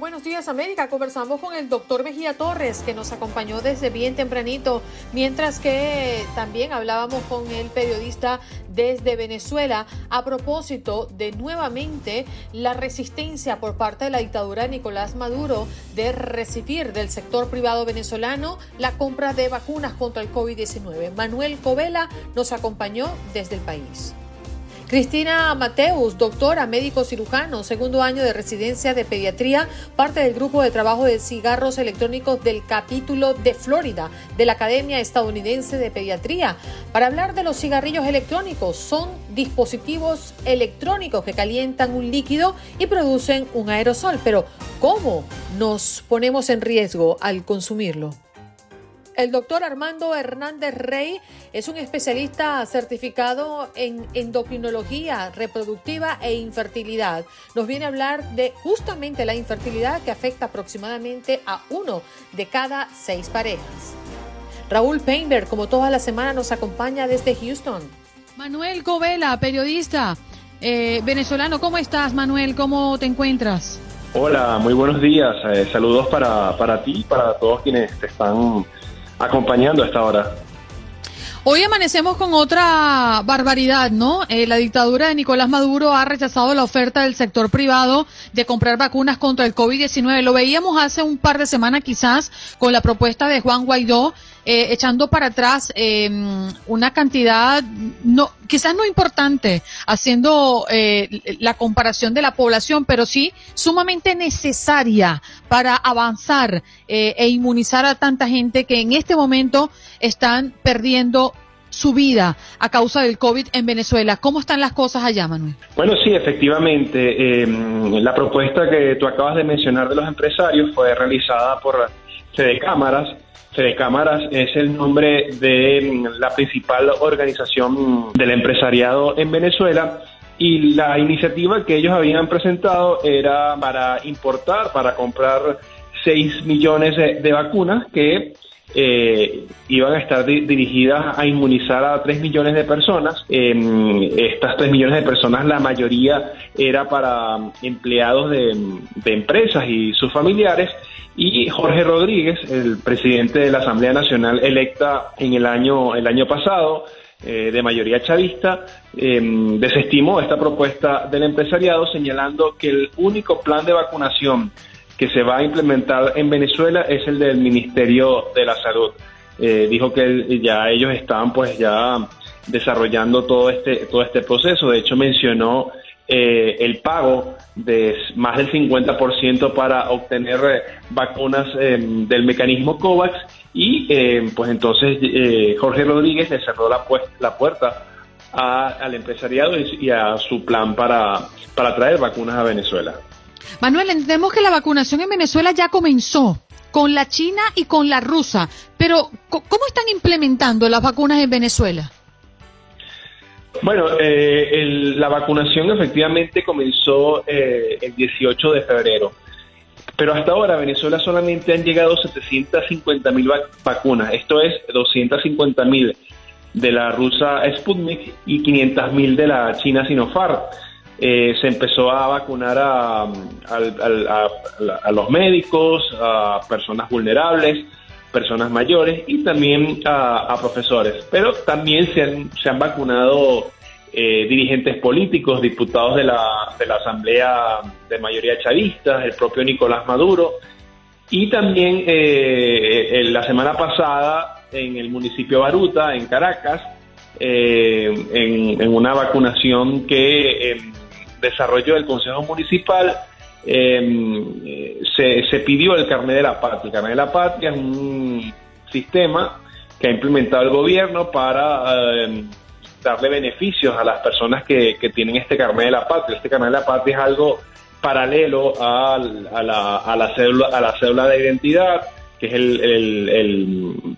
En Buenos Días América conversamos con el doctor Mejía Torres que nos acompañó desde bien tempranito, mientras que también hablábamos con el periodista desde Venezuela a propósito de nuevamente la resistencia por parte de la dictadura de Nicolás Maduro de recibir del sector privado venezolano la compra de vacunas contra el COVID-19. Manuel Covela nos acompañó desde el país. Cristina Mateus, doctora, médico cirujano, segundo año de residencia de pediatría, parte del grupo de trabajo de cigarros electrónicos del capítulo de Florida de la Academia Estadounidense de Pediatría, para hablar de los cigarrillos electrónicos. Son dispositivos electrónicos que calientan un líquido y producen un aerosol, pero ¿cómo nos ponemos en riesgo al consumirlo? El doctor Armando Hernández Rey es un especialista certificado en endocrinología reproductiva e infertilidad. Nos viene a hablar de justamente la infertilidad que afecta aproximadamente a uno de cada seis parejas. Raúl Painberg, como toda la semana, nos acompaña desde Houston. Manuel Covela, periodista eh, venezolano. ¿Cómo estás, Manuel? ¿Cómo te encuentras? Hola, muy buenos días. Eh, saludos para, para ti y para todos quienes te están acompañando a esta hora. Hoy amanecemos con otra barbaridad, ¿no? Eh, la dictadura de Nicolás Maduro ha rechazado la oferta del sector privado de comprar vacunas contra el COVID-19. Lo veíamos hace un par de semanas quizás con la propuesta de Juan Guaidó eh, echando para atrás em, una cantidad, no, quizás no importante, haciendo eh, la comparación de la población, pero sí sumamente necesaria para avanzar eh, e inmunizar a tanta gente que en este momento están perdiendo su vida a causa del COVID en Venezuela. ¿Cómo están las cosas allá, Manuel? Bueno, sí, efectivamente. Em, la propuesta que tú acabas de mencionar de los empresarios fue realizada por Fede Cámaras Fede Cámaras es el nombre de mm, la principal organización del empresariado en Venezuela y la iniciativa que ellos habían presentado era para importar, para comprar 6 millones de, vacunas que eh, iban a estar dirigidas a inmunizar a 3 millones de personas. Eh, estas 3 millones de personas, la mayoría era para empleados de, de empresas y sus familiares y Jorge Rodríguez, el presidente de la Asamblea Nacional electa en el año, el año pasado, eh, de mayoría chavista, em, desestimó esta propuesta del empresariado señalando que el único plan de vacunación que se va a implementar en Venezuela es el del Ministerio de la Salud. Eh, dijo que ya ellos estaban pues ya desarrollando todo este, todo este proceso. De hecho mencionó eh, el pago de más del 50% para obtener eh, vacunas em, del mecanismo COVAX y em, pues entonces eh, Jorge Rodríguez le cerró la, la puerta al empresariado y, a su plan para, para traer vacunas a Venezuela. Manuel, entendemos que la vacunación en Venezuela ya comenzó con la China y con la rusa, pero ¿cómo están implementando las vacunas en Venezuela? Bueno, eh, la vacunación efectivamente comenzó eh, el 18 de febrero, pero hasta ahora a Venezuela solamente han llegado 750 mil vacunas, esto es 250 mil de la rusa Sputnik y 500 mil de la china Sinopharm. Eh, se empezó a vacunar a, a, los médicos, a personas vulnerables, personas mayores y también a, profesores. Pero también se han, se han vacunado eh, dirigentes políticos, diputados de la, de la Asamblea de mayoría chavista, el propio Nicolás Maduro. Y también eh, la semana pasada en el municipio Baruta, en Caracas, en, una vacunación que desarrolló el Consejo Municipal se, se, pidió el carnet de la patria. El carnet de la patria es un sistema que ha implementado el gobierno para darle beneficios a las personas que, que tienen este carnet de la patria. Este carnet de la patria es algo paralelo a, la, a, la, cédula, a la cédula de identidad, que es el, el,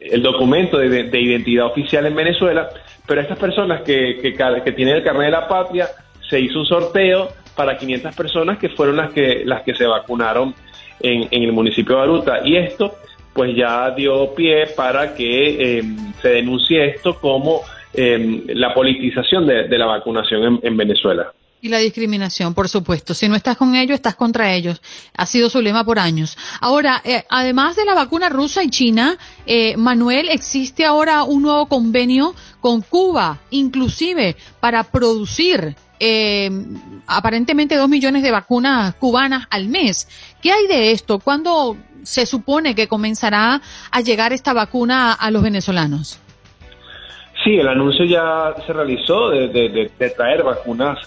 el, documento de, identidad oficial en Venezuela, pero estas personas que, que, que, tienen el carnet de la patria, se hizo un sorteo para 500 personas que fueron las que, las que se vacunaron en, en el municipio de Baruta. Y esto pues ya dio pie para que eh, se denuncie esto como eh, la politización de, la vacunación en Venezuela. Y la discriminación, por supuesto. Si no estás con ellos, estás contra ellos. Ha sido su lema por años. Ahora, eh, además de la vacuna rusa y china, eh, Manuel, existe ahora un nuevo convenio con Cuba, inclusive para producir eh, aparentemente dos millones de vacunas cubanas al mes. ¿Qué hay de esto? ¿Cuándo se supone que comenzará a llegar esta vacuna a los venezolanos? Sí, el anuncio ya se realizó de traer vacunas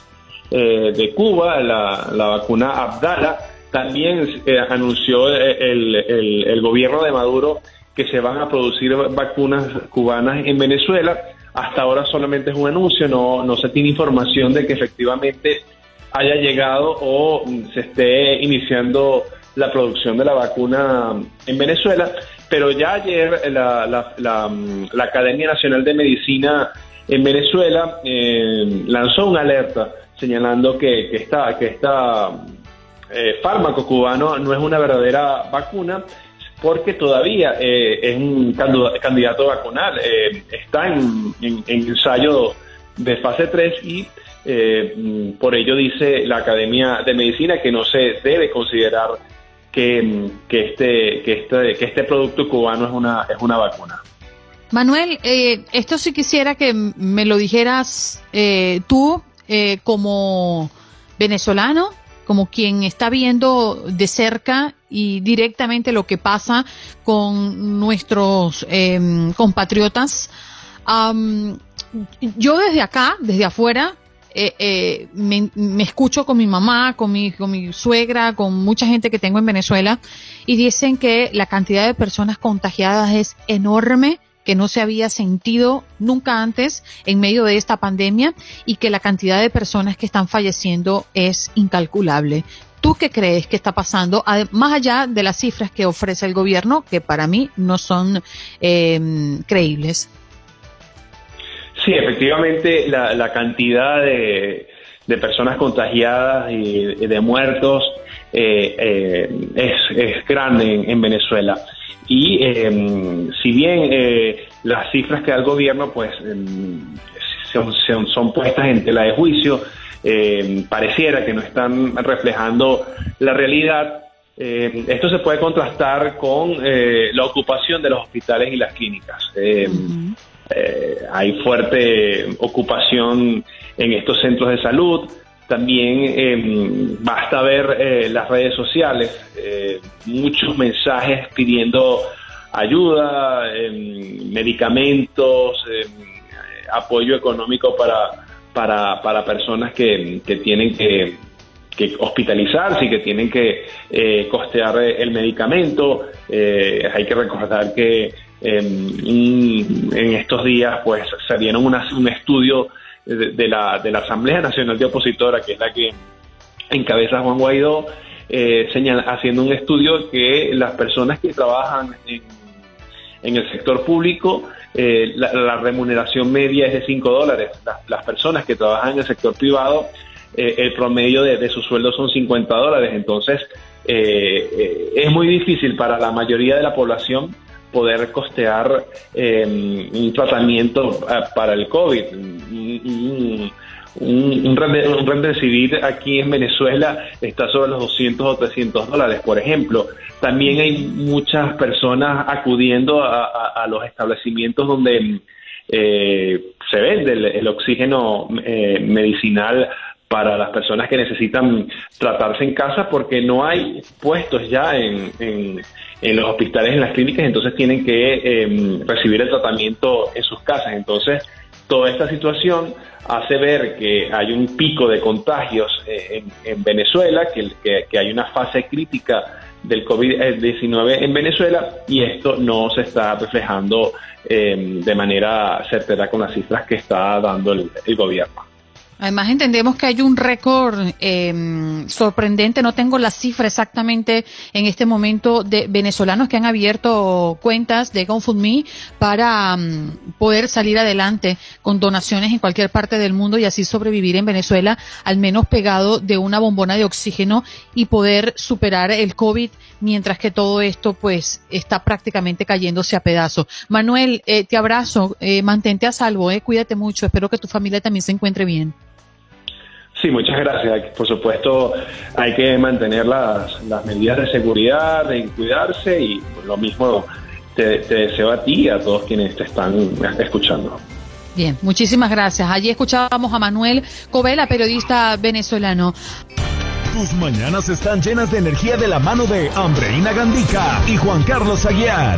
eh, de Cuba, la, vacuna Abdala. También eh, anunció el, gobierno de Maduro que se van a producir vacunas cubanas en Venezuela. Hasta ahora solamente es un anuncio, no, no se tiene información de que efectivamente haya llegado o se esté iniciando la producción de la vacuna en Venezuela, pero ya ayer la, la, la, Academia Nacional de Medicina en Venezuela eh, lanzó una alerta señalando que, que esta, que esta eh, fármaco cubano no es una verdadera vacuna porque todavía eh, es un candidato vacunal, eh, está en, ensayo de fase 3 y por ello dice la Academia de Medicina que no se debe considerar que, este, que, este, que este producto cubano es una, es una vacuna. Manuel, esto sí quisiera que me lo dijeras tú eh, como venezolano, como quien está viendo de cerca y directamente lo que pasa con nuestros em, compatriotas. yo desde acá, desde afuera, eh, eh, me, me, escucho con mi mamá, con mi, con mi suegra, con mucha gente que tengo en Venezuela y dicen que la cantidad de personas contagiadas es enorme que no se había sentido nunca antes en medio de esta pandemia y que la cantidad de personas que están falleciendo es incalculable. ¿Tú qué crees que está pasando? Más allá de las cifras que ofrece el gobierno, que para mí no son eh, creíbles. Sí, efectivamente, la, cantidad de, personas contagiadas y de muertos eh, eh, es, es, grande en Venezuela. Y em, si bien eh, las cifras que da el gobierno pues em, son, son, puestas en tela de juicio, em, pareciera que no están reflejando la realidad, esto se puede contrastar con eh, la ocupación de los hospitales y las clínicas. Eh, hay fuerte ocupación en estos centros de salud, también eh, basta ver eh, las redes sociales, eh, muchos mensajes pidiendo ayuda, medicamentos, apoyo económico para, para, para personas que, que tienen que, que, hospitalizarse y que tienen que costear el medicamento. hay que recordar que en estos días pues salieron un estudio de, la, de la Asamblea Nacional de Opositora, que es la que encabeza Juan Guaidó, eh, señala, haciendo un estudio que las personas que trabajan en, en el sector público, eh, la, remuneración media es de 5 dólares. las personas que trabajan en el sector privado, eh, el promedio de, de sus sueldos son 50 dólares. Entonces, es muy difícil para la mayoría de la población poder costear em, un tratamiento eh, para el COVID. Un, un, un, aquí en Venezuela está sobre los 200 o 300 dólares, por ejemplo. También hay muchas personas acudiendo a, los establecimientos donde eh, se vende el, oxígeno eh, medicinal para las personas que necesitan tratarse en casa porque no hay puestos ya en, en, los hospitales, en las clínicas, entonces tienen que em, recibir el tratamiento en sus casas. Entonces, Toda esta situación hace ver que hay un pico de contagios eh, en, Venezuela, que, que, hay una fase crítica del COVID-19 en Venezuela y esto no se está reflejando eh, de manera certera con las cifras que está dando el gobierno. Además entendemos que hay un récord eh, sorprendente, no tengo la cifra exactamente en este momento de venezolanos que han abierto cuentas de GoFundMe para mm, poder salir adelante con donaciones en cualquier parte del mundo y así sobrevivir en Venezuela, al menos pegado de una bombona de oxígeno y poder superar el COVID mientras que todo esto pues está prácticamente cayéndose a pedazos. Manuel, eh, te abrazo, eh, mantente a salvo, eh, cuídate mucho, espero que tu familia también se encuentre bien. Sí, muchas gracias. Por supuesto, hay que mantener las, medidas de seguridad, de cuidarse y lo mismo te, deseo a ti y a todos quienes te están escuchando. Bien, muchísimas gracias. Allí escuchábamos a Manuel Covela, periodista venezolano. Tus mañanas están llenas de energía de la mano de Ambreina Gandica y Juan Carlos Aguiar.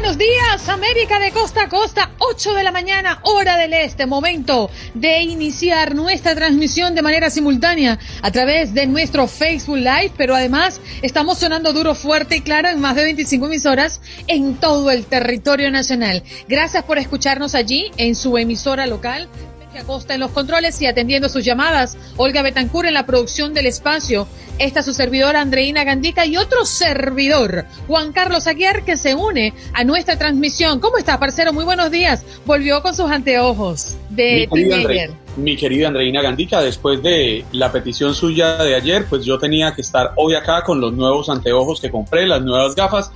buenos días, América de costa a costa, 8 de la mañana, hora del este, momento de iniciar nuestra transmisión de manera simultánea a través de nuestro Facebook Live, pero además estamos sonando duro, fuerte y claro en más de 25 emisoras en todo el territorio nacional. Gracias por escucharnos allí en su emisora local Acosta en los controles y atendiendo sus llamadas, Olga Betancur en la producción del espacio, esta su servidora Andreina Gandica y otro servidor, Juan Carlos Aguiar, que se une a nuestra transmisión. ¿Cómo está, parcero? Muy buenos días. Volvió con sus anteojos de mi querida, mi querida Andreina Gandica, después de la petición suya de ayer, pues yo tenía que estar hoy acá con los nuevos anteojos que compré, las nuevas gafas.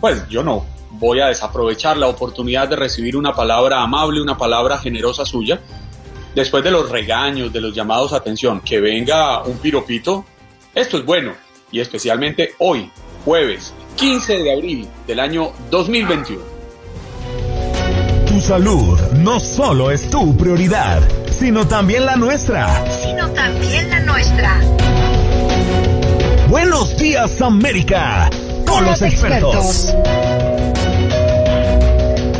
Pues yo no voy a desaprovechar la oportunidad de recibir una palabra amable, una palabra generosa suya después de los regaños, de los llamados a atención, que venga un piropito, esto es bueno. Y especialmente hoy, jueves 15 de abril del año 2021. Tu salud no solo es tu prioridad, sino también la nuestra. Sino también la nuestra. Buenos días América, con los expertos.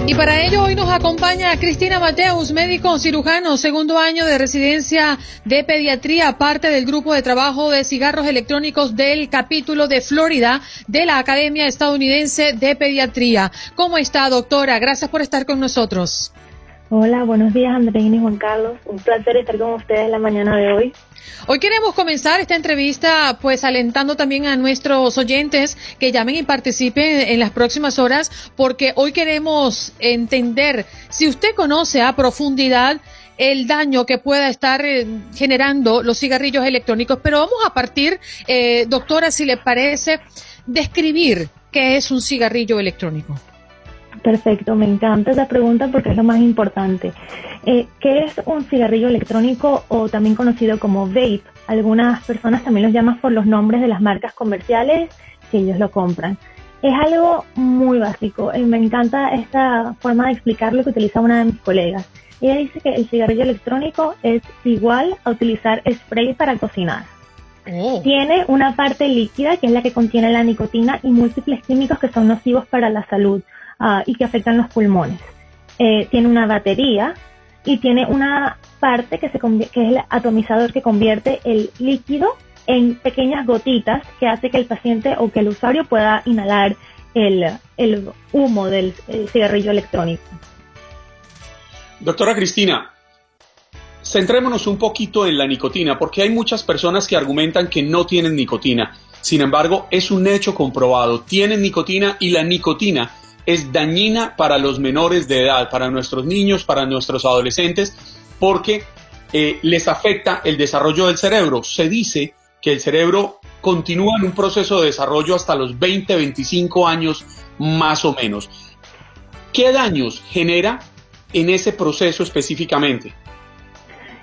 Y para ello hoy nos acompaña Cristina Mateus, médico cirujano, segundo año de residencia de pediatría, parte del grupo de trabajo de cigarros electrónicos del capítulo de Florida de la Academia Estadounidense de Pediatría. ¿Cómo está, doctora? Gracias por estar con nosotros. Hola, buenos días, Andreina y Juan Carlos. Un placer estar con ustedes la mañana de hoy. Hoy queremos comenzar esta entrevista pues alentando también a nuestros oyentes que llamen y participen en las próximas horas porque hoy queremos entender si usted conoce a profundidad el daño que pueda estar eh, generando los cigarrillos electrónicos. Pero vamos a partir, eh, doctora, si le parece, describir qué es un cigarrillo electrónico. Perfecto, me encanta esa pregunta porque es lo más importante. Eh, ¿Qué es un cigarrillo electrónico o también conocido como vape? Algunas personas también los llaman por los nombres de las marcas comerciales que ellos lo compran. Es algo muy básico. y me encanta esta forma de explicarlo que utiliza una de mis colegas. Ella dice que el cigarrillo electrónico es igual a utilizar spray para cocinar. Oh. Tiene una parte líquida que es la que contiene la nicotina y múltiples químicos que son nocivos para la salud Ah, y que afectan los pulmones. Eh, tiene una batería y tiene una parte que, se que es el atomizador que convierte el líquido en pequeñas gotitas que hace que el paciente o que el usuario pueda inhalar el, el humo del cigarrillo electrónico. Doctora Cristina, centrémonos un poquito en la nicotina, porque hay muchas personas que argumentan que no tienen nicotina. Sin embargo, es un hecho comprobado. Tienen nicotina y la nicotina es dañina para los menores de edad, para nuestros niños, para nuestros adolescentes, porque eh, les afecta el desarrollo del cerebro. Se dice que el cerebro continúa en un proceso de desarrollo hasta los 20, 25 años más o menos. ¿Qué daños genera en ese proceso específicamente?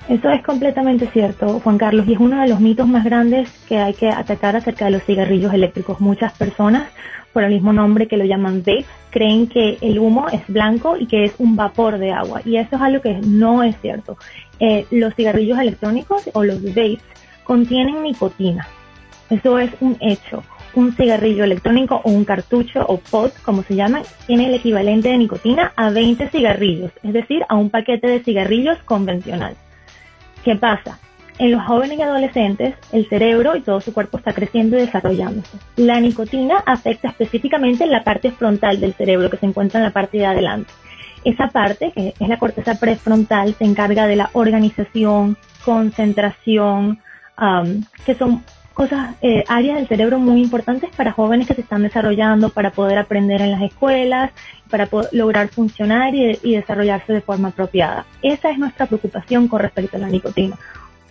Eso es completamente cierto, Juan Carlos, y es uno de los mitos más grandes que hay que atacar acerca de los cigarrillos eléctricos. Muchas personas, por el mismo nombre que lo llaman vape, creen que el humo es blanco y que es un vapor de agua, y eso es algo que no es cierto. Eh, los cigarrillos electrónicos o los vapes contienen nicotina. Eso es un hecho. Un cigarrillo electrónico o un cartucho o pot, como se llama, tiene el equivalente de nicotina a 20 cigarrillos, es decir, a un paquete de cigarrillos convencional. ¿Qué pasa? En los jóvenes y adolescentes, el cerebro y todo su cuerpo está creciendo y desarrollándose. La nicotina afecta específicamente la parte frontal del cerebro, que se encuentra en la parte de adelante. Esa parte, que es la corteza prefrontal, se encarga de la organización, concentración, que son cosas, eh, áreas del cerebro muy importantes para jóvenes que se están desarrollando, para poder aprender en las escuelas, para poder lograr funcionar y, y desarrollarse de forma apropiada. Esa es nuestra preocupación con respecto a la nicotina.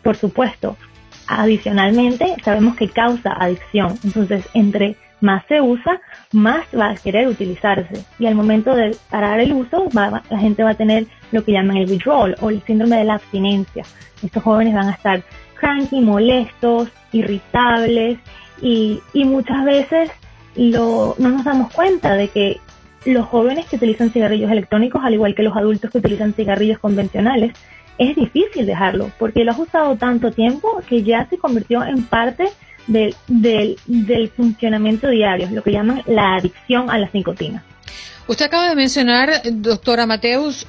Por supuesto, adicionalmente sabemos que causa adicción, entonces entre más se usa, más va a querer utilizarse. Y al momento de parar el uso, va, la gente va a tener lo que llaman el withdrawal o el síndrome de la abstinencia. Estos jóvenes van a estar cranky, molestos, irritables y, y muchas veces lo, no nos damos cuenta de que los jóvenes que utilizan cigarrillos electrónicos, al igual que los adultos que utilizan cigarrillos convencionales, es difícil dejarlo porque lo has usado tanto tiempo que ya se convirtió en parte del, del, del funcionamiento diario, lo que llaman la adicción a la nicotina. Usted acaba de mencionar, doctora Mateus,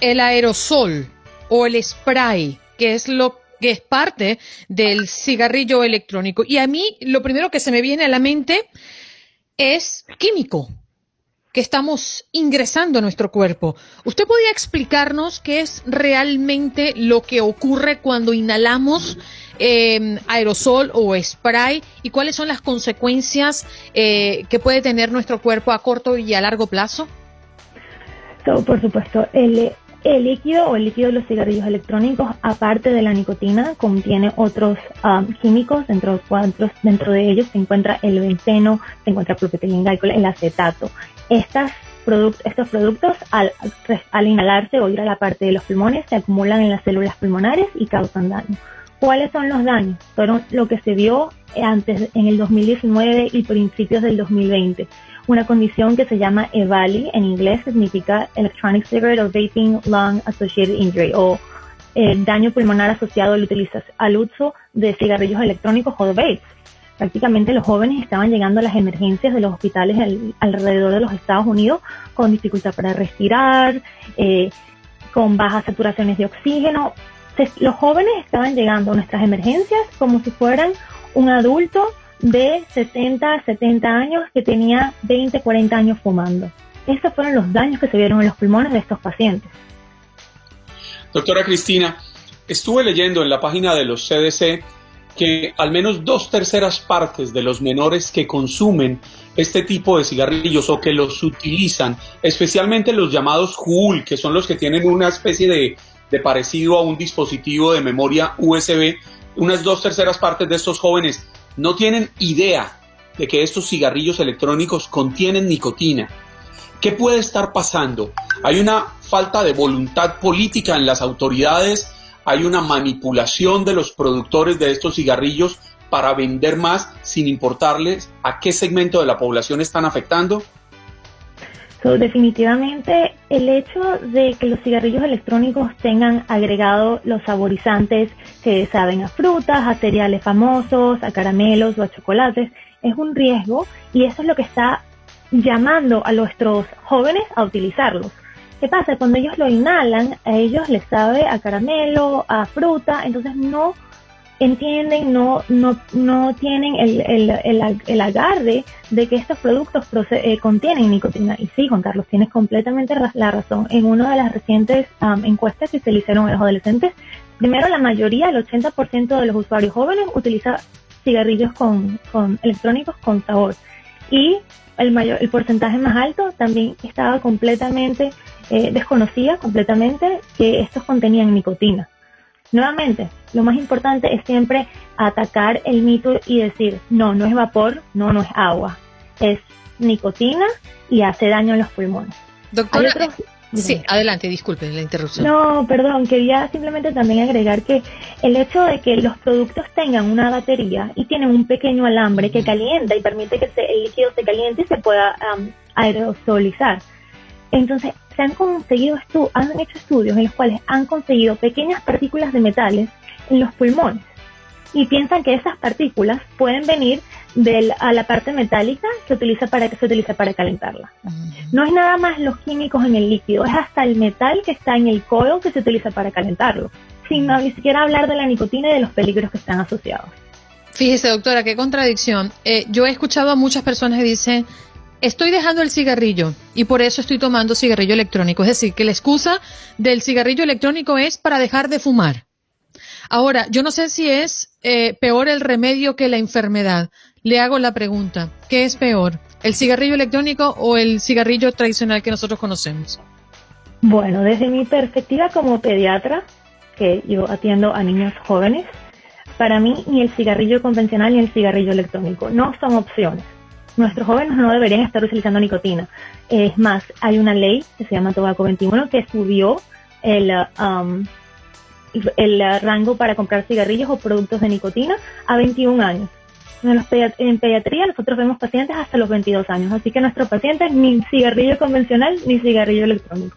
el aerosol o el spray, que es lo que es parte del cigarrillo electrónico. Y a mí lo primero que se me viene a la mente es químico que estamos ingresando a nuestro cuerpo. ¿Usted podría explicarnos qué es realmente lo que ocurre cuando inhalamos eh, aerosol o spray y cuáles son las consecuencias eh, que puede tener nuestro cuerpo a corto y a largo plazo? por supuesto, el, líquido o el líquido de los cigarrillos electrónicos, aparte de la nicotina, contiene otros um, químicos, dentro dentro de ellos se encuentra el benceno, se encuentra el el acetato. Estas estos productos al, al inhalarse o ir a la parte de los pulmones se acumulan en las células pulmonares y causan daño. ¿Cuáles son los daños? Fueron lo que se vio antes en el 2019 y principios del 2020 una condición que se llama EVALI, en inglés significa Electronic Cigarette or Vaping Lung Associated Injury, o eh, daño pulmonar asociado al, al uso de cigarrillos electrónicos o vapes. Prácticamente los jóvenes estaban llegando a las emergencias de los hospitales alrededor de los Estados Unidos con dificultad para respirar, eh, con bajas saturaciones de oxígeno. los jóvenes estaban llegando a nuestras emergencias como si fueran un adulto de 60 a 70 años que tenía 20, 40 años fumando. Estos fueron los daños que se vieron en los pulmones de estos pacientes. Doctora Cristina, estuve leyendo en la página de los CDC que al menos dos terceras partes de los menores que consumen este tipo de cigarrillos o que los utilizan, especialmente los llamados Juul, que son los que tienen una especie de, de parecido a un dispositivo de memoria USB, unas dos terceras partes de estos jóvenes no tienen idea de que estos cigarrillos electrónicos contienen nicotina. ¿Qué puede estar pasando? Hay una falta de voluntad política en las autoridades, hay una manipulación de los productores de estos cigarrillos para vender más sin importarles a qué segmento de la población están afectando. definitivamente el hecho de que los cigarrillos electrónicos tengan agregado los saborizantes que saben a frutas, a cereales famosos, a caramelos o a chocolates, es un riesgo y eso es lo que está llamando a nuestros jóvenes a utilizarlos. ¿Qué pasa? Cuando ellos lo inhalan, a ellos les sabe a caramelo, a fruta, entonces no entienden, no, no, no tienen el, el, el, agarre de que estos productos eh, contienen nicotina. Y sí, Juan Carlos, tienes completamente la razón. En una de las recientes encuestas que se le hicieron a los adolescentes, primero la mayoría, el 80% de los usuarios jóvenes utiliza cigarrillos con, con electrónicos con sabor. Y el mayor, el porcentaje más alto también estaba completamente eh, desconocía completamente que estos contenían nicotina. Nuevamente, lo más importante es siempre atacar el mito y decir, no, no es vapor, no, no es agua, es nicotina y hace daño a los pulmones. Doctora, Sí, adelante, disculpe la interrupción. No, perdón, quería simplemente también agregar que el hecho de que los productos tengan una batería y tienen un pequeño alambre que calienta y permite que el líquido se caliente y se pueda aerosolizar. Entonces, se han conseguido han hecho estudios en los cuales han conseguido pequeñas partículas de metales en los pulmones y piensan que esas partículas pueden venir de a la parte metálica que utiliza para que se utiliza para calentarla. No es nada más los químicos en el líquido, es hasta el metal que está en el coil que se utiliza para calentarlo, sin ni siquiera hablar de la nicotina y de los peligros que están asociados. Fíjese, doctora, qué contradicción. Eh, yo he escuchado a muchas personas que dicen, estoy dejando el cigarrillo y por eso estoy tomando cigarrillo electrónico. Es decir, que la excusa del cigarrillo electrónico es para dejar de fumar. Ahora, yo no sé si es eh, peor el remedio que la enfermedad. Le hago la pregunta, ¿qué es peor? ¿El cigarrillo electrónico o el cigarrillo tradicional que nosotros conocemos? Bueno, desde mi perspectiva como pediatra, que yo atiendo a niños jóvenes, para mí ni el cigarrillo convencional ni el cigarrillo electrónico no son opciones. Nuestros jóvenes no deberían estar utilizando nicotina. Es más, hay una ley que se llama Tobaco 21 que subió el, um, el rango para comprar cigarrillos o productos de nicotina a 21 años. En pediatría nosotros vemos pacientes hasta los 22 años, así que nuestros pacientes ni cigarrillo convencional ni cigarrillo electrónico.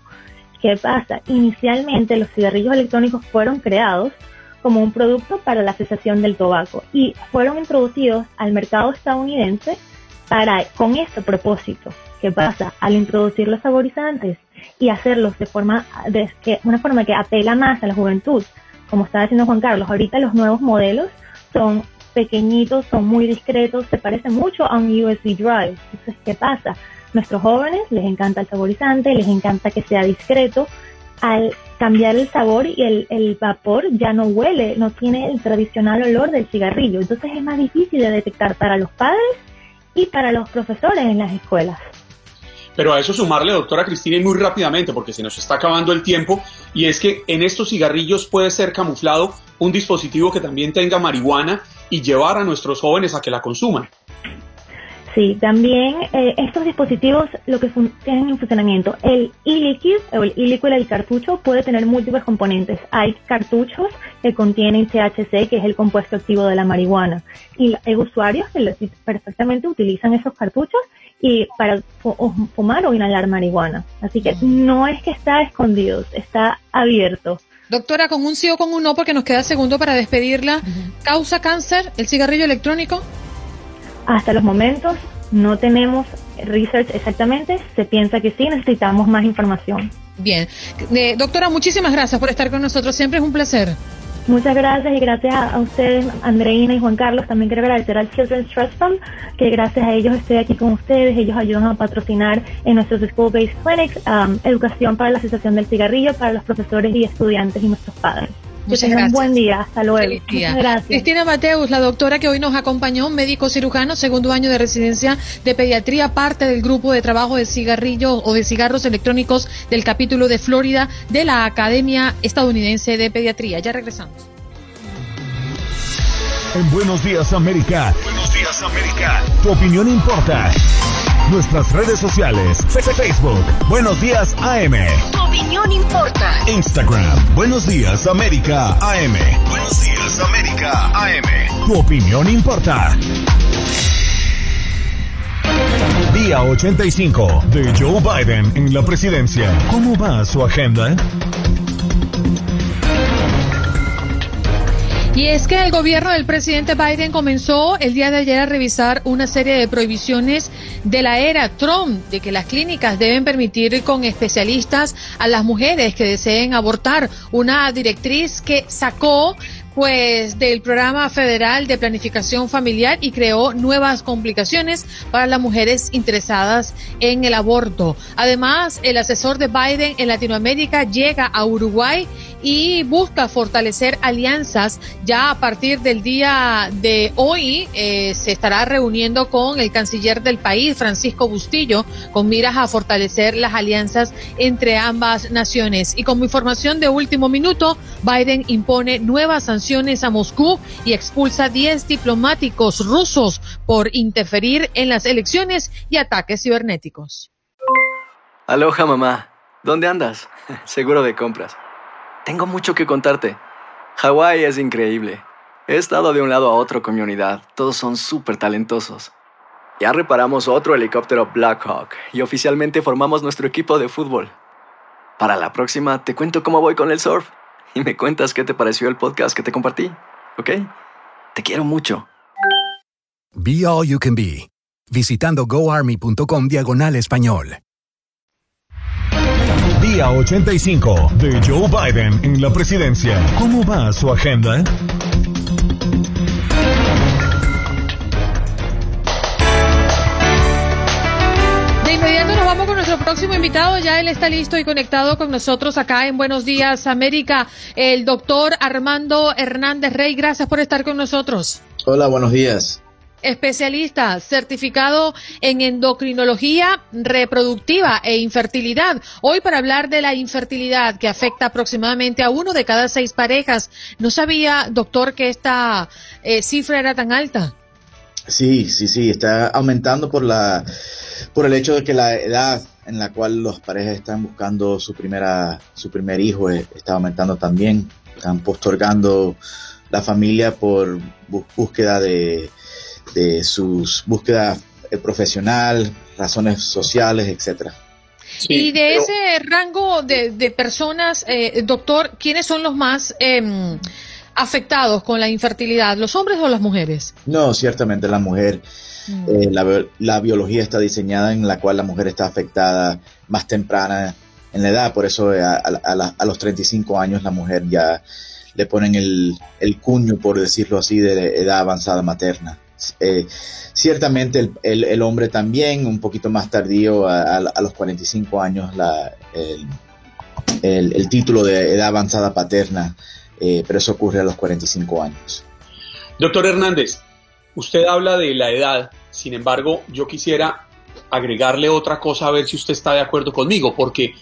¿Qué pasa? Inicialmente los cigarrillos electrónicos fueron creados como un producto para la cesación del tabaco y fueron introducidos al mercado estadounidense para con ese propósito. ¿Qué pasa? Al introducir los saborizantes y hacerlos de forma de que una forma que apela más a la juventud, como estaba diciendo Juan Carlos, ahorita los nuevos modelos son pequeñitos, son muy discretos, se parecen mucho a un USB drive. Entonces, ¿qué pasa? Nuestros jóvenes les encanta el saborizante, les encanta que sea discreto. Al cambiar el sabor y el, el vapor ya no huele, no tiene el tradicional olor del cigarrillo. Entonces es más difícil de detectar para los padres y para los profesores en las escuelas. Pero a eso sumarle, doctora Cristina, y muy rápidamente, porque se nos está acabando el tiempo, y es que en estos cigarrillos puede ser camuflado un dispositivo que también tenga marihuana y llevar a nuestros jóvenes a que la consuman. Sí, también eh, estos dispositivos lo que tienen en funcionamiento, el e-liquid o el e-liquid, el cartucho, puede tener múltiples componentes. Hay cartuchos que contienen THC, que es el compuesto activo de la marihuana, y hay usuarios que perfectamente utilizan esos cartuchos y para fumar o inhalar marihuana. Así que no es que está escondido, está abierto. Doctora, con un sí o con un no, porque nos queda segundo para despedirla. ¿Causa cáncer el cigarrillo electrónico? Hasta los momentos no tenemos research exactamente, se piensa que sí, necesitamos más información. Bien. Eh, doctora, muchísimas gracias por estar con nosotros, siempre es un placer. Muchas gracias y gracias a ustedes, Andreina y Juan Carlos. También quiero agradecer al Children's Trust Fund, que gracias a ellos estoy aquí con ustedes. Ellos ayudan a patrocinar en nuestros School-Based Clinics um, educación para la cesación del cigarrillo para los profesores y estudiantes y nuestros padres. Muchas gracias. Un buen día, hasta luego. gracias. Cristina Mateus, la doctora que hoy nos acompañó, médico cirujano, segundo año de residencia de pediatría, parte del grupo de trabajo de cigarrillos o de cigarros electrónicos del capítulo de Florida de la Academia Estadounidense de Pediatría. Ya regresamos. En Buenos Días América. Buenos Días América. Tu opinión importa. Nuestras redes sociales. Facebook. Buenos Días AM. Tu opinión importa. Instagram. Buenos Días América AM. Buenos Días América AM. Tu opinión importa. Día 85 de Joe Biden en la presidencia. ¿Cómo va su agenda? Y es que el gobierno del presidente Biden comenzó el día de ayer a revisar una serie de prohibiciones de la era Trump, de que las clínicas deben permitir con especialistas a las mujeres que deseen abortar, una directriz que sacó pues del programa federal de planificación familiar y creó nuevas complicaciones para las mujeres interesadas en el aborto. Además, el asesor de Biden en Latinoamérica llega a Uruguay y busca fortalecer alianzas. Ya a partir del día de hoy eh, se estará reuniendo con el canciller del país, Francisco Bustillo, con miras a fortalecer las alianzas entre ambas naciones. Y como información de último minuto, Biden impone nuevas sanciones a Moscú y expulsa 10 diplomáticos rusos por interferir en las elecciones y ataques cibernéticos. Aloha mamá. ¿Dónde andas? Seguro de compras. Tengo mucho que contarte. Hawái es increíble. He estado de un lado a otro con mi unidad. Todos son súper talentosos. Ya reparamos otro helicóptero Blackhawk y oficialmente formamos nuestro equipo de fútbol. Para la próxima te cuento cómo voy con el surf y me cuentas qué te pareció el podcast que te compartí, ¿ok? Te quiero mucho. Be All You Can Be, visitando goarmy.com diagonal español. Día 85 de Joe Biden en la presidencia. ¿Cómo va su agenda? Nuestro próximo invitado. Ya él está listo y conectado con nosotros acá en Buenos Días América, el doctor Armando Hernández Rey. Gracias por estar con nosotros. Hola, buenos días. Especialista, certificado en endocrinología reproductiva e infertilidad. Hoy para hablar de la infertilidad que afecta aproximadamente a uno de cada seis parejas. No sabía, doctor, que esta eh, cifra era tan alta. Sí, sí, sí, está aumentando por la por el hecho de que la edad en la cual los parejas están buscando su primera su primer hijo eh, está aumentando también. Están postergando la familia por búsqueda de, de sus búsquedas eh, profesional, razones sociales, etcétera. Sí, y de pero... ese rango de, de personas, eh, doctor, ¿quiénes son los más eh, afectados con la infertilidad, los hombres o las mujeres? No, ciertamente la mujer. Mm. Eh, la, la, biología está diseñada en la cual la mujer está afectada más temprana en la edad, por eso a, a, a, a los 35 años la mujer ya le ponen el, el, cuño, por decirlo así, de edad avanzada materna. Eh, ciertamente el, el, el, hombre también, un poquito más tardío, a, los 45 años, la, el, título de edad avanzada paterna eh, pero eso ocurre a los 45 años. Doctor Hernández, usted habla de la edad, sin embargo, yo quisiera agregarle otra cosa a ver si usted está de acuerdo conmigo, porque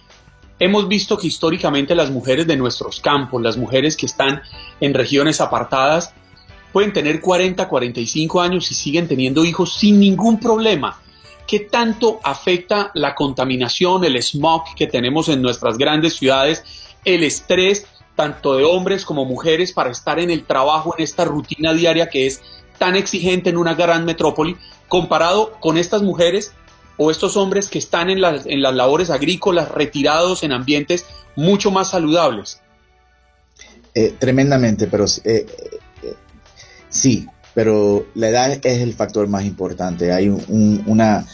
hemos visto que históricamente las mujeres de nuestros campos, las mujeres que están en regiones apartadas, pueden tener 40, 45 años y siguen teniendo hijos sin ningún problema. ¿Qué tanto afecta la contaminación, el smog que tenemos en nuestras grandes ciudades, el estrés tanto de hombres como mujeres, para estar en el trabajo, en esta rutina diaria que es tan exigente en una gran metrópoli, comparado con estas mujeres o estos hombres que están en las, en las labores agrícolas, retirados en ambientes mucho más saludables. Eh, tremendamente, pero eh, eh, sí, pero la edad es el factor más importante. Hay un, una,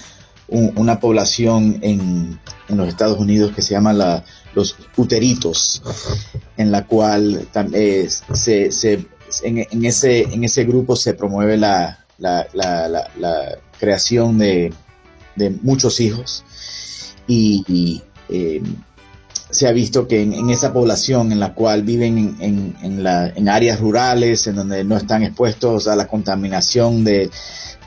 un, una población en, en, los Estados Unidos que se llama la, los uteritos, en la cual eh, se, se, en, ese, en ese grupo se promueve la, la, la, la creación de, de, muchos hijos. Y, eh, se ha visto que en, en, esa población en la cual viven en, en, la, en áreas rurales, en donde no están expuestos a la contaminación de,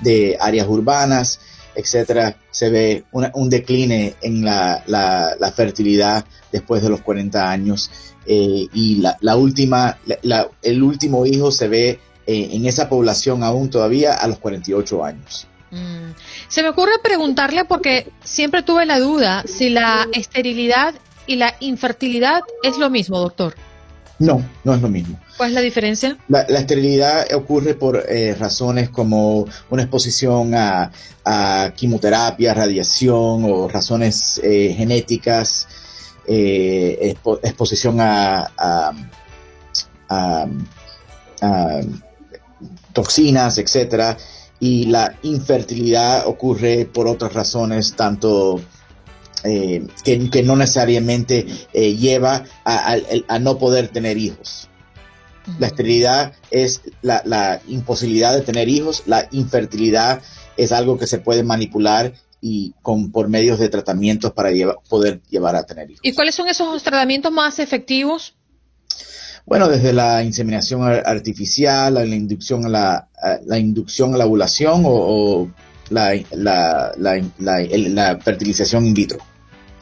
de áreas urbanas, etcétera, se ve una, un decline en la, la, la, fertilidad después de los 40 años eh, y la, la última, el último hijo se ve eh, en esa población aún todavía a los 48 años. Mm. Se me ocurre preguntarle porque siempre tuve la duda si la esterilidad y la infertilidad es lo mismo, doctor. No, no es lo mismo. ¿Cuál es la diferencia? La, la esterilidad ocurre por eh, razones como una exposición a, a, quimioterapia, radiación o razones eh, genéticas, eh, expo, exposición a, a, toxinas, etcétera. Y la infertilidad ocurre por otras razones, tanto eh, que, que, no necesariamente eh, lleva a, a, a, no poder tener hijos. La esterilidad es la, la, imposibilidad de tener hijos, la infertilidad es algo que se puede manipular y con por medios de tratamientos para lleva, poder llevar a tener hijos. ¿Y cuáles son esos tratamientos más efectivos? Bueno, desde la inseminación artificial, la, la inducción a la, a la inducción a la ovulación o, o la, la, la, la, fertilización in vitro.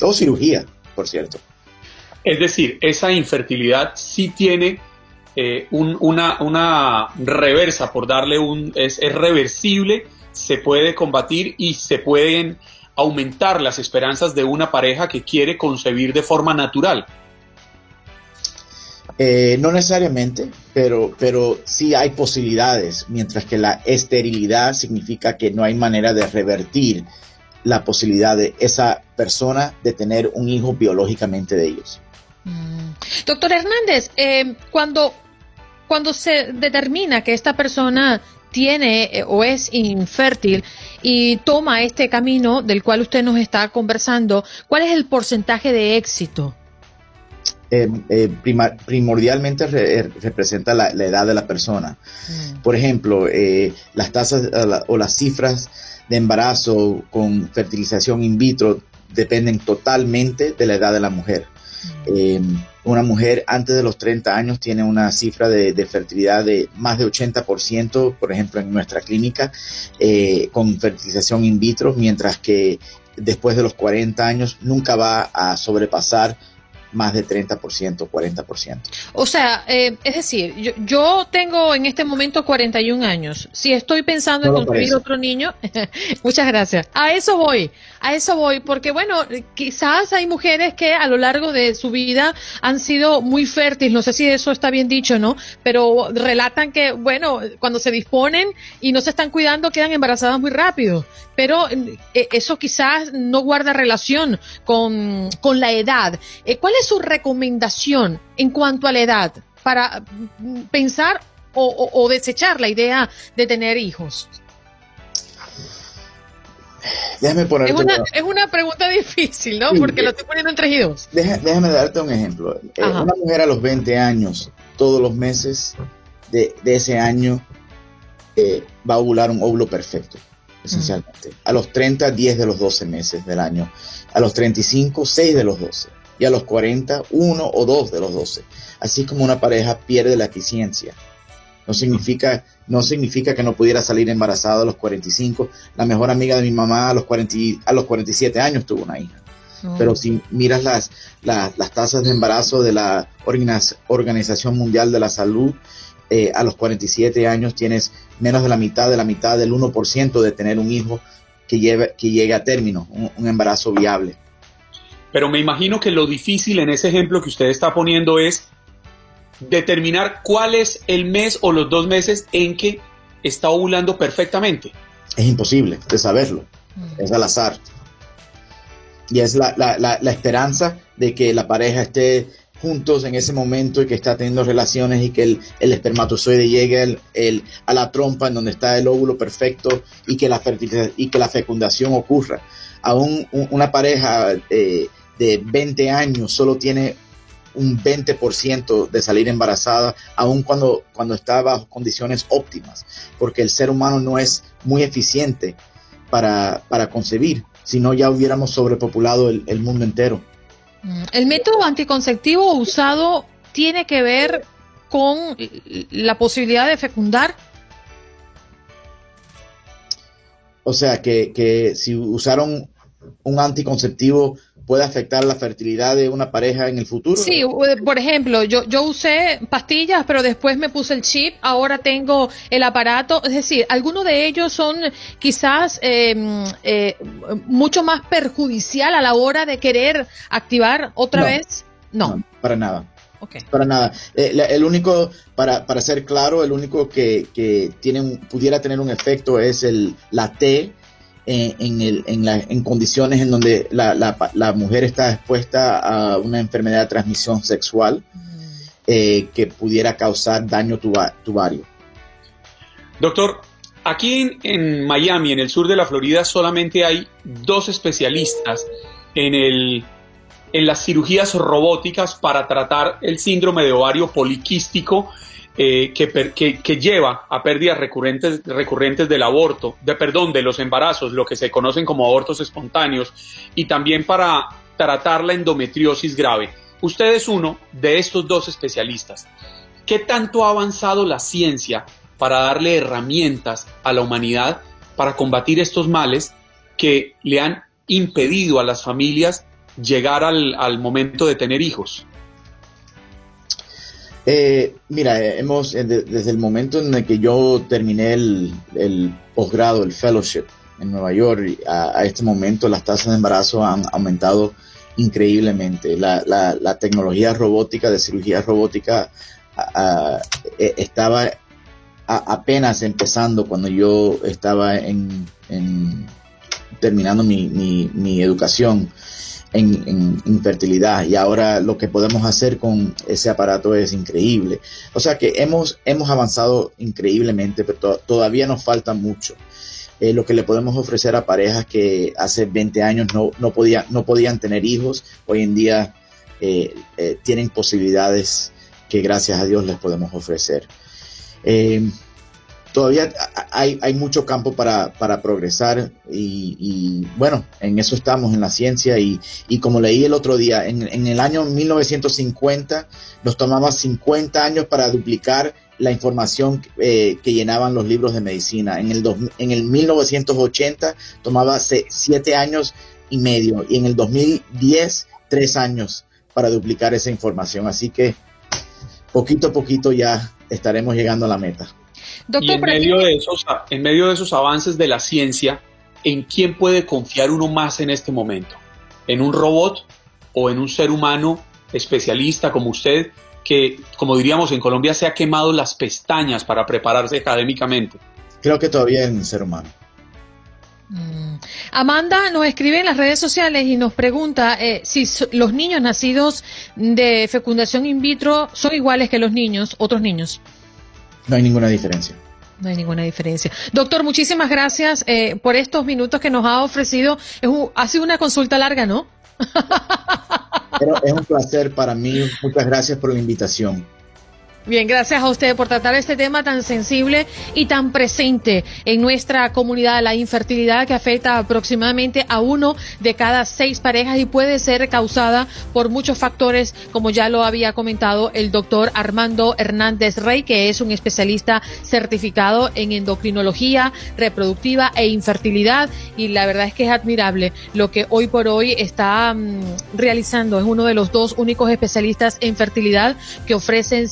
Todo cirugía, por cierto. Es decir, esa infertilidad sí tiene eh, un, una, una, reversa, por darle un... Es, es, reversible, se puede combatir y se pueden aumentar las esperanzas de una pareja que quiere concebir de forma natural. Eh, no necesariamente, pero, pero sí hay posibilidades, mientras que la esterilidad significa que no hay manera de revertir la posibilidad de esa persona de tener un hijo biológicamente de ellos. Mm. Doctor Hernández, eh, cuando, cuando se determina que esta persona tiene eh, o es infértil y toma este camino del cual usted nos está conversando, ¿cuál es el porcentaje de éxito? Eh, primordialmente representa la, edad de la persona. Mm. Por ejemplo, las tasas o las cifras de embarazo con fertilización in vitro dependen totalmente de la edad de la mujer. Eh, una mujer antes de los 30 años tiene una cifra de, fertilidad de más de 80%, por ejemplo, en nuestra clínica, eh, con fertilización in vitro, mientras que después de los 40 años nunca va a sobrepasar más de 30%, 40%. O sea, eh, es decir, yo, yo, tengo en este momento 41 años. Si estoy pensando en construir otro niño, muchas gracias. A eso voy, a eso voy, porque bueno, quizás hay mujeres que a lo largo de su vida han sido muy fértiles, no sé si eso está bien dicho, ¿no? Pero relatan que, bueno, cuando se disponen y no se están cuidando, quedan embarazadas muy rápido. Pero eh, eso quizás no guarda relación con, con la edad. Eh, ¿Cuál es su recomendación en cuanto a la edad para pensar o, desechar la idea de tener hijos? Déjame poner es, una, es una pregunta difícil, ¿no? Porque lo estoy poniendo en tres y dos. déjame darte un ejemplo. Eh, una mujer a los 20 años, todos los meses de, ese año, eh, va a ovular un óvulo perfecto, esencialmente. A los 30, 10 de los 12 meses del año. A los 35, 6 de los 12 y a los 40 uno o dos de los 12. Así como una pareja pierde la eficiencia. No significa, no significa que no pudiera salir embarazada a los 45. La mejor amiga de mi mamá a los, 40, a los 47 años tuvo una hija. Pero si miras las, las, tasas de embarazo de la Organización Mundial de la Salud, eh, a los 47 años tienes menos de la mitad de la mitad del 1% de tener un hijo que, lleve, que llegue a término, un embarazo viable. Pero me imagino que lo difícil en ese ejemplo que usted está poniendo es determinar cuál es el mes o los dos meses en que está ovulando perfectamente. Es imposible de saberlo, es al azar. Y es la, esperanza de que la pareja esté juntos en ese momento y que está teniendo relaciones y que el, espermatozoide llegue el, a la trompa en donde está el óvulo perfecto y que la, y que la fecundación ocurra. Aún una pareja eh, de 20 años solo tiene un 20% de salir embarazada, aun cuando, cuando está bajo condiciones óptimas, porque el ser humano no es muy eficiente para, para concebir, si no ya hubiéramos sobrepopulado el, el mundo entero. Mm, ¿El método anticonceptivo usado tiene que ver con la posibilidad de fecundar? O sea, que, que si usaron un anticonceptivo puede afectar la fertilidad de una pareja en el futuro? Sí, por ejemplo, yo, yo usé pastillas, pero después me puse el chip, ahora tengo el aparato, es decir, algunos de ellos son quizás em, eh, mucho más perjudicial a la hora de querer activar otra vez. No. para nada. Para nada. Eh, el único, para, para ser claro, el único que, que tiene pudiera tener un efecto es el, la T, en, el, en, la, en, condiciones en donde la, la, mujer está expuesta a una enfermedad de transmisión sexual eh, que pudiera causar daño tubario. Doctor, aquí en, Miami, en el sur de la Florida, solamente hay dos especialistas en, el, en las cirugías robóticas para tratar el síndrome de ovario poliquístico eh, que, lleva a pérdidas recurrentes, recurrentes del aborto, de perdón, de los embarazos, lo que se conocen como abortos espontáneos, y también para tratar la endometriosis grave. Usted es uno de estos dos especialistas. ¿Qué tanto ha avanzado la ciencia para darle herramientas a la humanidad para combatir estos males que le han impedido a las familias llegar al momento de tener hijos? Eh, mira, eh, hemos, eh, desde el momento en el que yo terminé el, posgrado, el fellowship Nueva York, a, este momento las tasas de embarazo han aumentado increíblemente. La, la, tecnología robótica de cirugía robótica e, estaba apenas empezando cuando yo estaba en, terminando mi, mi, educación en, infertilidad y ahora lo que podemos hacer con ese aparato es increíble. O sea que hemos, hemos avanzado increíblemente, pero todavía nos falta mucho. Eh, lo que le podemos ofrecer a parejas que hace 20 años no, no, podía, no podían tener hijos, hoy en día eh, eh, tienen posibilidades que gracias a Dios les podemos ofrecer todavía hay, hay mucho campo para, para progresar y, bueno, en eso estamos, en la ciencia y, y como leí el otro día, en, en, el año 1950 nos tomaba 50 años para duplicar la información eh, que llenaban los libros de medicina. En el, en el 1980 tomaba 7 años y medio y en el 2010 3 años para duplicar esa información. Así que poquito a poquito ya estaremos llegando a la meta y en medio, de esos, en medio de esos avances de la ciencia, ¿en quién puede confiar uno más en este momento? ¿En un robot o en un ser humano especialista como usted que, como diríamos en Colombia, se ha quemado las pestañas para prepararse académicamente? Creo que todavía en un ser humano. Mm. Amanda nos escribe en las redes sociales y nos pregunta eh, si los niños nacidos de fecundación in vitro son iguales que los niños, otros niños. No hay ninguna diferencia. No hay ninguna diferencia. Doctor, muchísimas gracias eh, por estos minutos que nos ha ofrecido. ha sido una consulta larga, ¿no? Pero es un placer para mí. Muchas gracias por la invitación. Bien, gracias a usted por tratar este tema tan sensible y tan presente en nuestra comunidad, la infertilidad que afecta aproximadamente a uno de cada seis parejas y puede ser causada por muchos factores, como ya lo había comentado el doctor Armando Hernández Rey, que es un especialista certificado en endocrinología reproductiva e infertilidad y la verdad es que es admirable lo que hoy por hoy está mm, realizando. Es uno de los dos únicos especialistas en fertilidad que ofrecen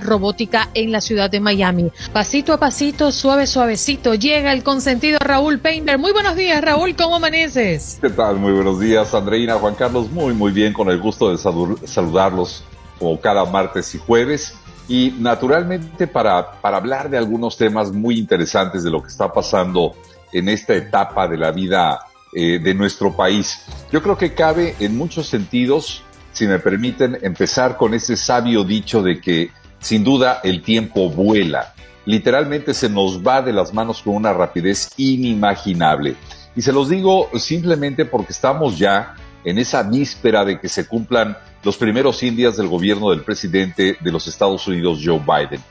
robótica en la ciudad de Miami. Pasito a pasito, suave, suavecito, llega el consentido Raúl Painter. Muy buenos días, Raúl, ¿cómo amaneces? ¿Qué tal? Muy buenos días, Andreina, Juan Carlos. Muy, muy bien, con el gusto de saludarlos como cada martes y jueves. Y naturalmente para, para hablar de algunos temas muy interesantes de lo que está pasando en esta etapa de la vida eh, de nuestro país. Yo creo que cabe en muchos sentidos, si me permiten, empezar con ese sabio dicho de que sin duda, el tiempo vuela. Literalmente se nos va de las manos con una rapidez inimaginable. Y se los digo simplemente porque estamos ya en esa víspera de que se cumplan los primeros 100 días del gobierno del presidente de los Estados Unidos, Joe Biden.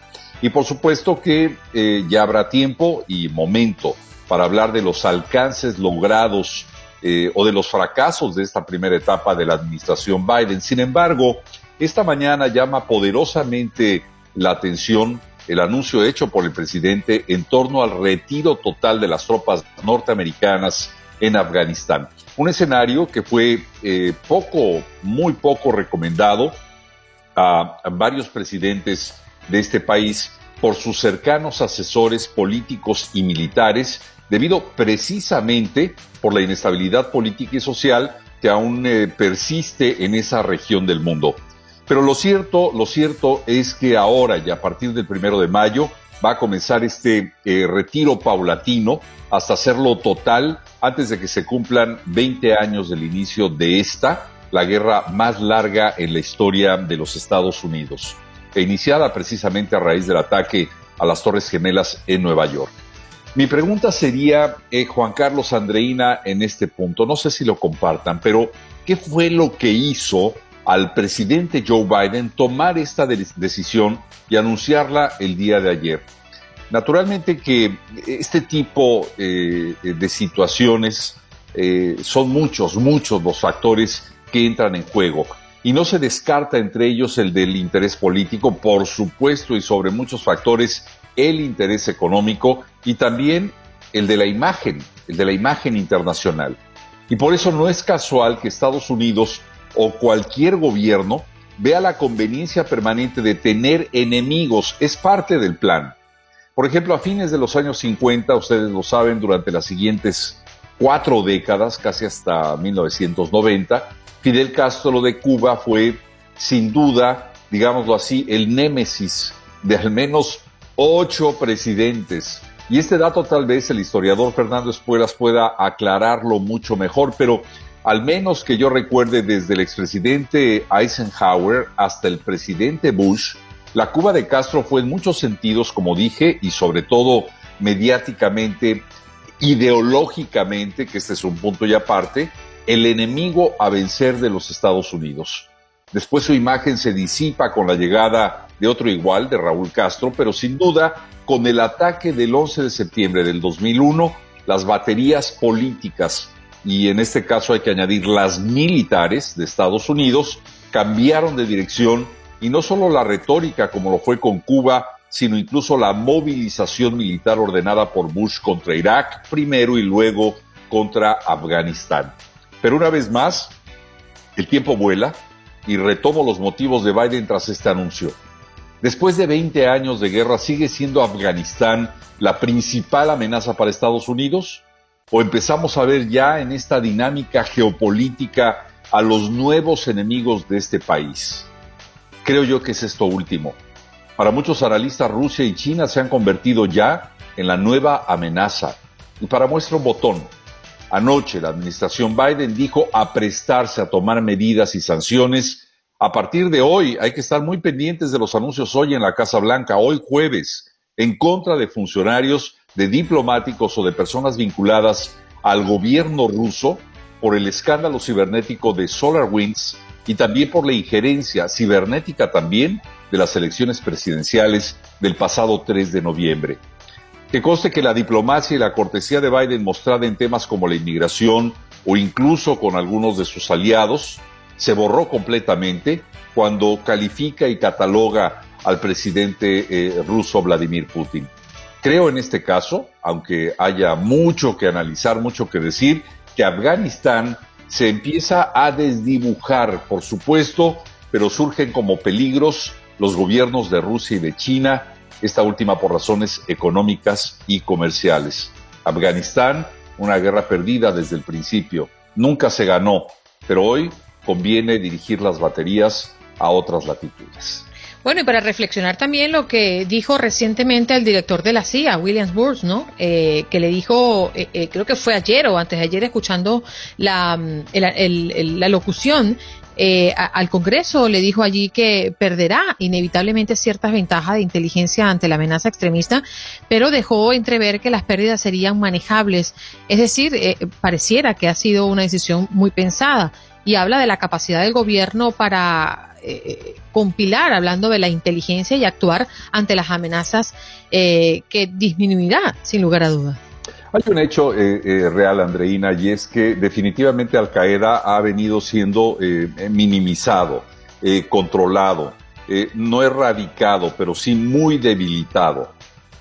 Y por supuesto que eh, ya habrá tiempo y momento para hablar de los alcances logrados eh, o de los fracasos de esta primera etapa de la administración Biden. Sin embargo, esta mañana llama poderosamente la atención el anuncio hecho por el presidente en torno al retiro total de las tropas norteamericanas en Afganistán. Un escenario que fue eh, poco, muy poco recomendado a, varios presidentes de este país por sus cercanos asesores políticos y militares, debido precisamente por la inestabilidad política y social que aún eh, persiste en esa región del mundo. Pero lo cierto, lo cierto es que ahora y a partir del primero de mayo va a comenzar este eh, retiro paulatino hasta hacerlo total antes de que se cumplan 20 años del inicio de esta, la guerra más larga en la historia de los Estados Unidos, e iniciada precisamente a raíz del ataque a las Torres Gemelas en Nueva York. Mi pregunta sería, eh, Juan Carlos Andreina, en este punto, no sé si lo compartan, pero ¿qué fue lo que hizo al presidente Joe Biden tomar esta decisión y anunciarla el día de ayer. Naturalmente que este tipo eh, de situaciones eh, son muchos, muchos los factores que entran en juego. Y no se descarta entre ellos el del interés político, por supuesto, y sobre muchos factores, el interés económico y también el de la imagen, el de la imagen internacional. Y por eso no es casual que Estados Unidos o cualquier gobierno vea la conveniencia permanente de tener enemigos. Es parte del plan. Por ejemplo, a fines de los años 50, ustedes lo saben, durante las siguientes cuatro décadas, casi hasta 1990, Fidel Castro de Cuba fue sin duda, digámoslo así, el némesis de al menos ocho presidentes. Y este dato tal vez el historiador Fernando Espuelas pueda aclararlo mucho mejor, pero al menos que yo recuerde desde el expresidente Eisenhower hasta el presidente Bush, la Cuba de Castro fue en muchos sentidos, como dije, y sobre todo mediáticamente, ideológicamente, que este es un punto y aparte, el enemigo a vencer de los Estados Unidos. Después su imagen se disipa con la llegada de otro igual, de Raúl Castro, pero sin duda, con el ataque del 11 de septiembre del 2001, las baterías políticas, y en este caso hay que añadir las militares de Estados Unidos, cambiaron de dirección y no solo la retórica como lo fue con Cuba, sino incluso la movilización militar ordenada por Bush contra Irak primero y luego contra Afganistán. Pero una vez más, el tiempo vuela y retomo los motivos de Biden tras este anuncio. Después de 20 años de guerra, ¿sigue siendo Afganistán la principal amenaza para Estados Unidos? ¿O empezamos a ver ya en esta dinámica geopolítica a los nuevos enemigos de este país? Creo yo que es esto último. Para muchos analistas, Rusia y China se han convertido ya en la nueva amenaza. Y para muestra un botón, Anoche la administración Biden dijo aprestarse a tomar medidas y sanciones. A partir de hoy hay que estar muy pendientes de los anuncios hoy en la Casa Blanca, hoy jueves, en contra de funcionarios, de diplomáticos o de personas vinculadas al gobierno ruso por el escándalo cibernético de SolarWinds y también por la injerencia cibernética también de las elecciones presidenciales del pasado 3 de noviembre. Que conste que la diplomacia y la cortesía de Biden mostrada en temas como la inmigración o incluso con algunos de sus aliados se borró completamente cuando califica y cataloga al presidente eh, ruso Vladimir Putin. Creo en este caso, aunque haya mucho que analizar, mucho que decir, que Afganistán se empieza a desdibujar, por supuesto, pero surgen como peligros los gobiernos de Rusia y de China esta última por razones económicas y comerciales. Afganistán, una guerra perdida desde el principio, nunca se ganó, pero hoy conviene dirigir las baterías a otras latitudes. Bueno, y para reflexionar también lo que dijo recientemente el director de la CIA, Williams Burns, ¿no? Eh, que le dijo, eh, eh, creo que fue ayer o antes de ayer, escuchando la, mm, locución eh, al Congreso le dijo allí que perderá inevitablemente ciertas ventajas de inteligencia ante la amenaza extremista, pero dejó entrever que las pérdidas serían manejables. Es decir, eh, pareciera que ha sido una decisión muy pensada y habla de la capacidad del gobierno para eh, compilar, hablando de la inteligencia y actuar ante las amenazas que disminuirá, sin lugar a dudas. Hay un hecho eh, eh, real, Andreina, y es que definitivamente Al Qaeda ha venido siendo eh, minimizado, controlado, no erradicado, pero sí muy debilitado.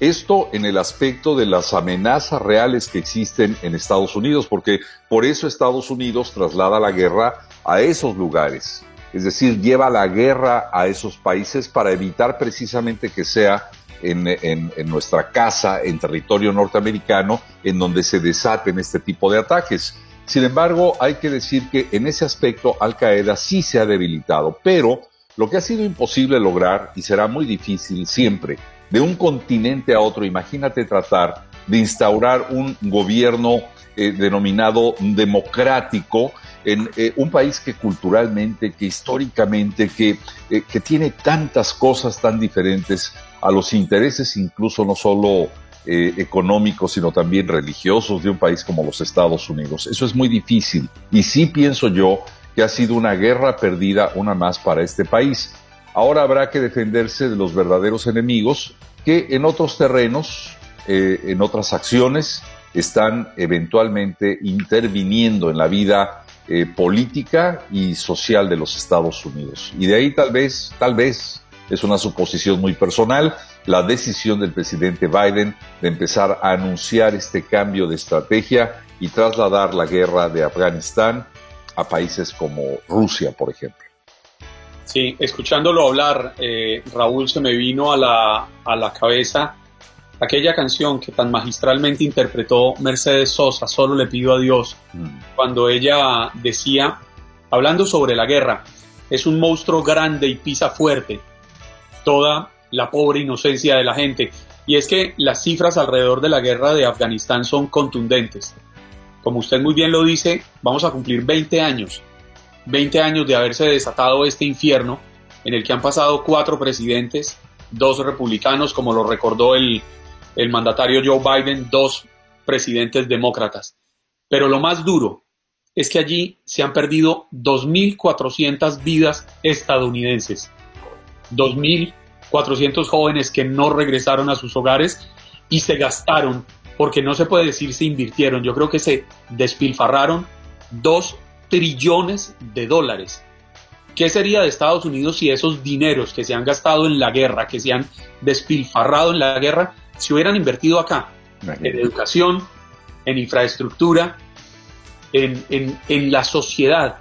Esto en el aspecto de las amenazas reales que existen en Estados Unidos, porque por eso Estados Unidos traslada la guerra a esos lugares. Es decir, lleva la guerra a esos países para evitar precisamente que sea en, nuestra casa, en territorio norteamericano, en donde se desaten este tipo de ataques. Sin embargo, hay que decir que en ese aspecto Al Qaeda sí se ha debilitado, pero lo que ha sido imposible lograr y será muy difícil siempre, de un continente a otro, imagínate tratar de instaurar un gobierno eh, denominado democrático en eh, un país que culturalmente, que históricamente, que, eh, que tiene tantas cosas tan diferentes a los intereses incluso no solo económicos, sino también religiosos de un país como los Estados Unidos. Eso es muy difícil y sí pienso yo que ha sido una guerra perdida, una más para este país. Ahora habrá que defenderse de los verdaderos enemigos que en otros terrenos, en otras acciones, están eventualmente interviniendo en la vida eh, política y social de los Estados Unidos. Y de ahí tal vez, tal vez, es una suposición muy personal, la decisión del presidente Biden de empezar a anunciar este cambio de estrategia y trasladar la guerra de Afganistán a países como Rusia, por ejemplo. Sí, escuchándolo hablar, eh, Raúl, se me vino a la, a la cabeza aquella canción que tan magistralmente interpretó Mercedes Sosa, Solo le pido a Dios, cuando ella decía, hablando sobre la guerra, es un monstruo grande y pisa fuerte toda la pobre inocencia de la gente. Y es que las cifras alrededor de la guerra de Afganistán son contundentes. Como usted muy bien lo dice, vamos a cumplir 20 años, 20 años de haberse desatado este infierno en el que han pasado cuatro presidentes, dos republicanos, como lo recordó el, el mandatario Joe Biden, dos presidentes demócratas. Pero lo más duro es que allí se han perdido 2.400 vidas estadounidenses. 2.400 jóvenes que no regresaron a sus hogares y se gastaron, porque no se puede decir se invirtieron, yo creo que se despilfarraron 2 trillones de dólares. ¿Qué sería de Estados Unidos si esos dineros que se han gastado en la guerra, que se han despilfarrado en la guerra, se hubieran invertido acá? En educación, en infraestructura, en, en, en la sociedad.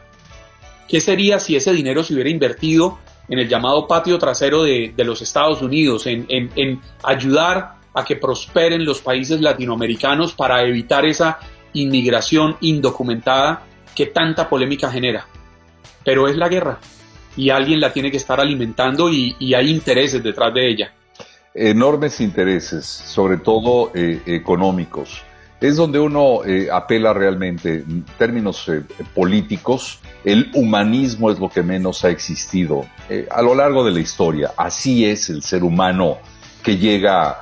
¿Qué sería si ese dinero se hubiera invertido en el llamado patio trasero de, de los Estados Unidos, en, en, en, ayudar a que prosperen los países latinoamericanos para evitar esa inmigración indocumentada que tanta polémica genera. Pero es la guerra y alguien la tiene que estar alimentando y, hay intereses detrás de ella. Enormes intereses, sobre todo eh, económicos. Es donde uno eh, apela realmente, en términos eh, políticos, el humanismo es lo que menos ha existido a lo largo de la historia. Así es el ser humano que llega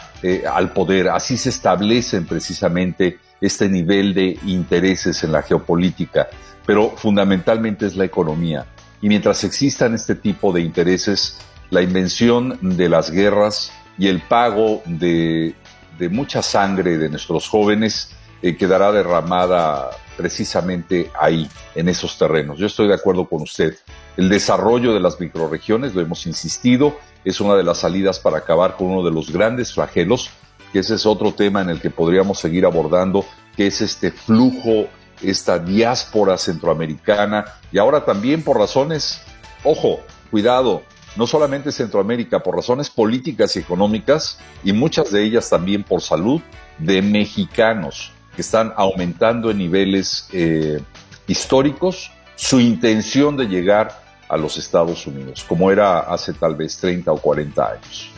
al poder, así se establecen precisamente este nivel de intereses en la geopolítica, pero fundamentalmente es la economía. Y mientras existan este tipo de intereses, la invención de las guerras y el pago de, de mucha sangre de nuestros jóvenes eh, quedará derramada precisamente ahí, en esos terrenos. Yo estoy de acuerdo con usted. El desarrollo de las microregiones, lo hemos insistido, es una de las salidas para acabar con uno de los grandes flagelos, que ese es otro tema en el que podríamos seguir abordando, que es este flujo, esta diáspora centroamericana, y ahora también por razones, ojo, cuidado, no solamente Centroamérica, por razones políticas y económicas, y muchas de ellas también por salud, de mexicanos que están aumentando en niveles eh, históricos su intención de llegar a los Estados Unidos, como era hace tal vez 30 o 40 años.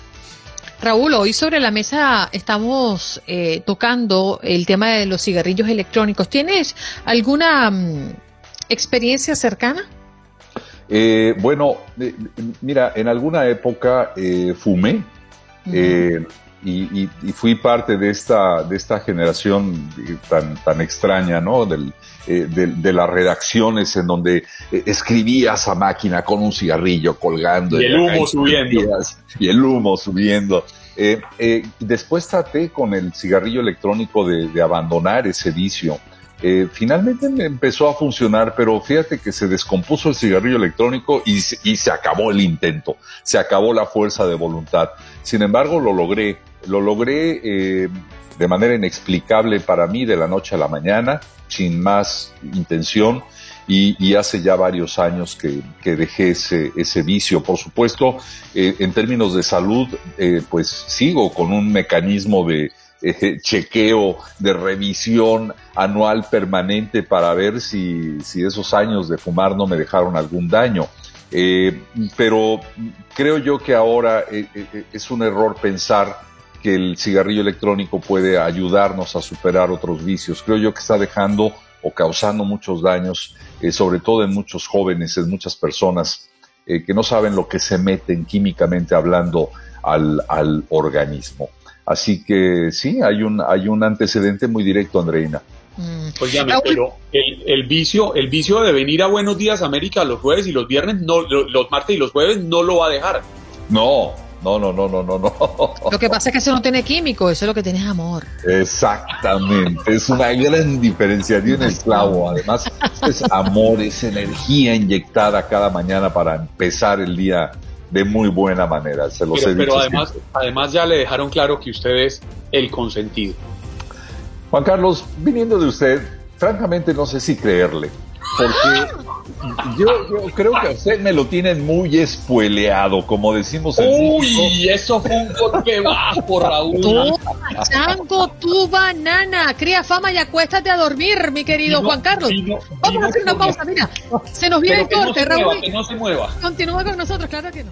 Raúl, hoy sobre la mesa estamos eh, tocando el tema de los cigarrillos electrónicos. ¿Tienes alguna um, experiencia cercana? Eh, bueno, eh, mira, en alguna época eh, fumé. Uh -huh. Y, y, y, fui parte de esta, de esta generación tan, tan extraña, ¿no? Del, eh, de, de, las redacciones en donde eh, escribías a máquina con un cigarrillo colgando. Y el humo subiendo. Y el humo subiendo. Eh, después traté con el cigarrillo electrónico de, de abandonar ese vicio. Finalmente me empezó a funcionar, pero fíjate que se descompuso el cigarrillo electrónico y, y se acabó el intento, se acabó la fuerza de voluntad. Sin embargo, lo logré lo logré eh, de manera inexplicable para mí de la noche a la mañana, sin más intención, y, y hace ya varios años que, que dejé ese, ese, vicio. Por supuesto, eh, en términos de salud, eh, pues sigo con un mecanismo de eh, chequeo, de revisión anual permanente para ver si, esos años de fumar no me dejaron algún daño. pero creo yo que ahora es un error pensar que el cigarrillo electrónico puede ayudarnos a superar otros vicios. Creo yo que está dejando o causando muchos daños, eh, sobre todo en muchos jóvenes, en muchas personas eh, que no saben lo que se meten químicamente hablando al, organismo. Así que sí, hay un, hay un antecedente muy directo, Andreina. Mm. Oígame, pero el, el, vicio, el vicio de venir a Buenos Días América los jueves y los viernes, no, los martes y los jueves no lo va a dejar. No, no, no, no, no, no, no. Lo que pasa es que eso no tiene químico, eso es lo que tiene es amor. Exactamente, es una gran diferenciación el clavo. Además, es amor, es energía inyectada cada mañana para empezar el día de muy buena manera. Se los pero, he pero dicho además, siempre. además ya le dejaron claro que usted es el consentido. Juan Carlos, viniendo de usted, francamente no sé si creerle. Porque yo, yo, creo que a usted me lo tienen muy espueleado, como decimos en Uy, México. eso fue un golpe bajo, Raúl. Chango, tu banana. Cría fama y acuéstate a dormir, mi querido Juan Carlos. Vamos a hacer una pausa, mira. Se nos viene el corte, Raúl. que no se mueva. Continúa con nosotros, claro que no.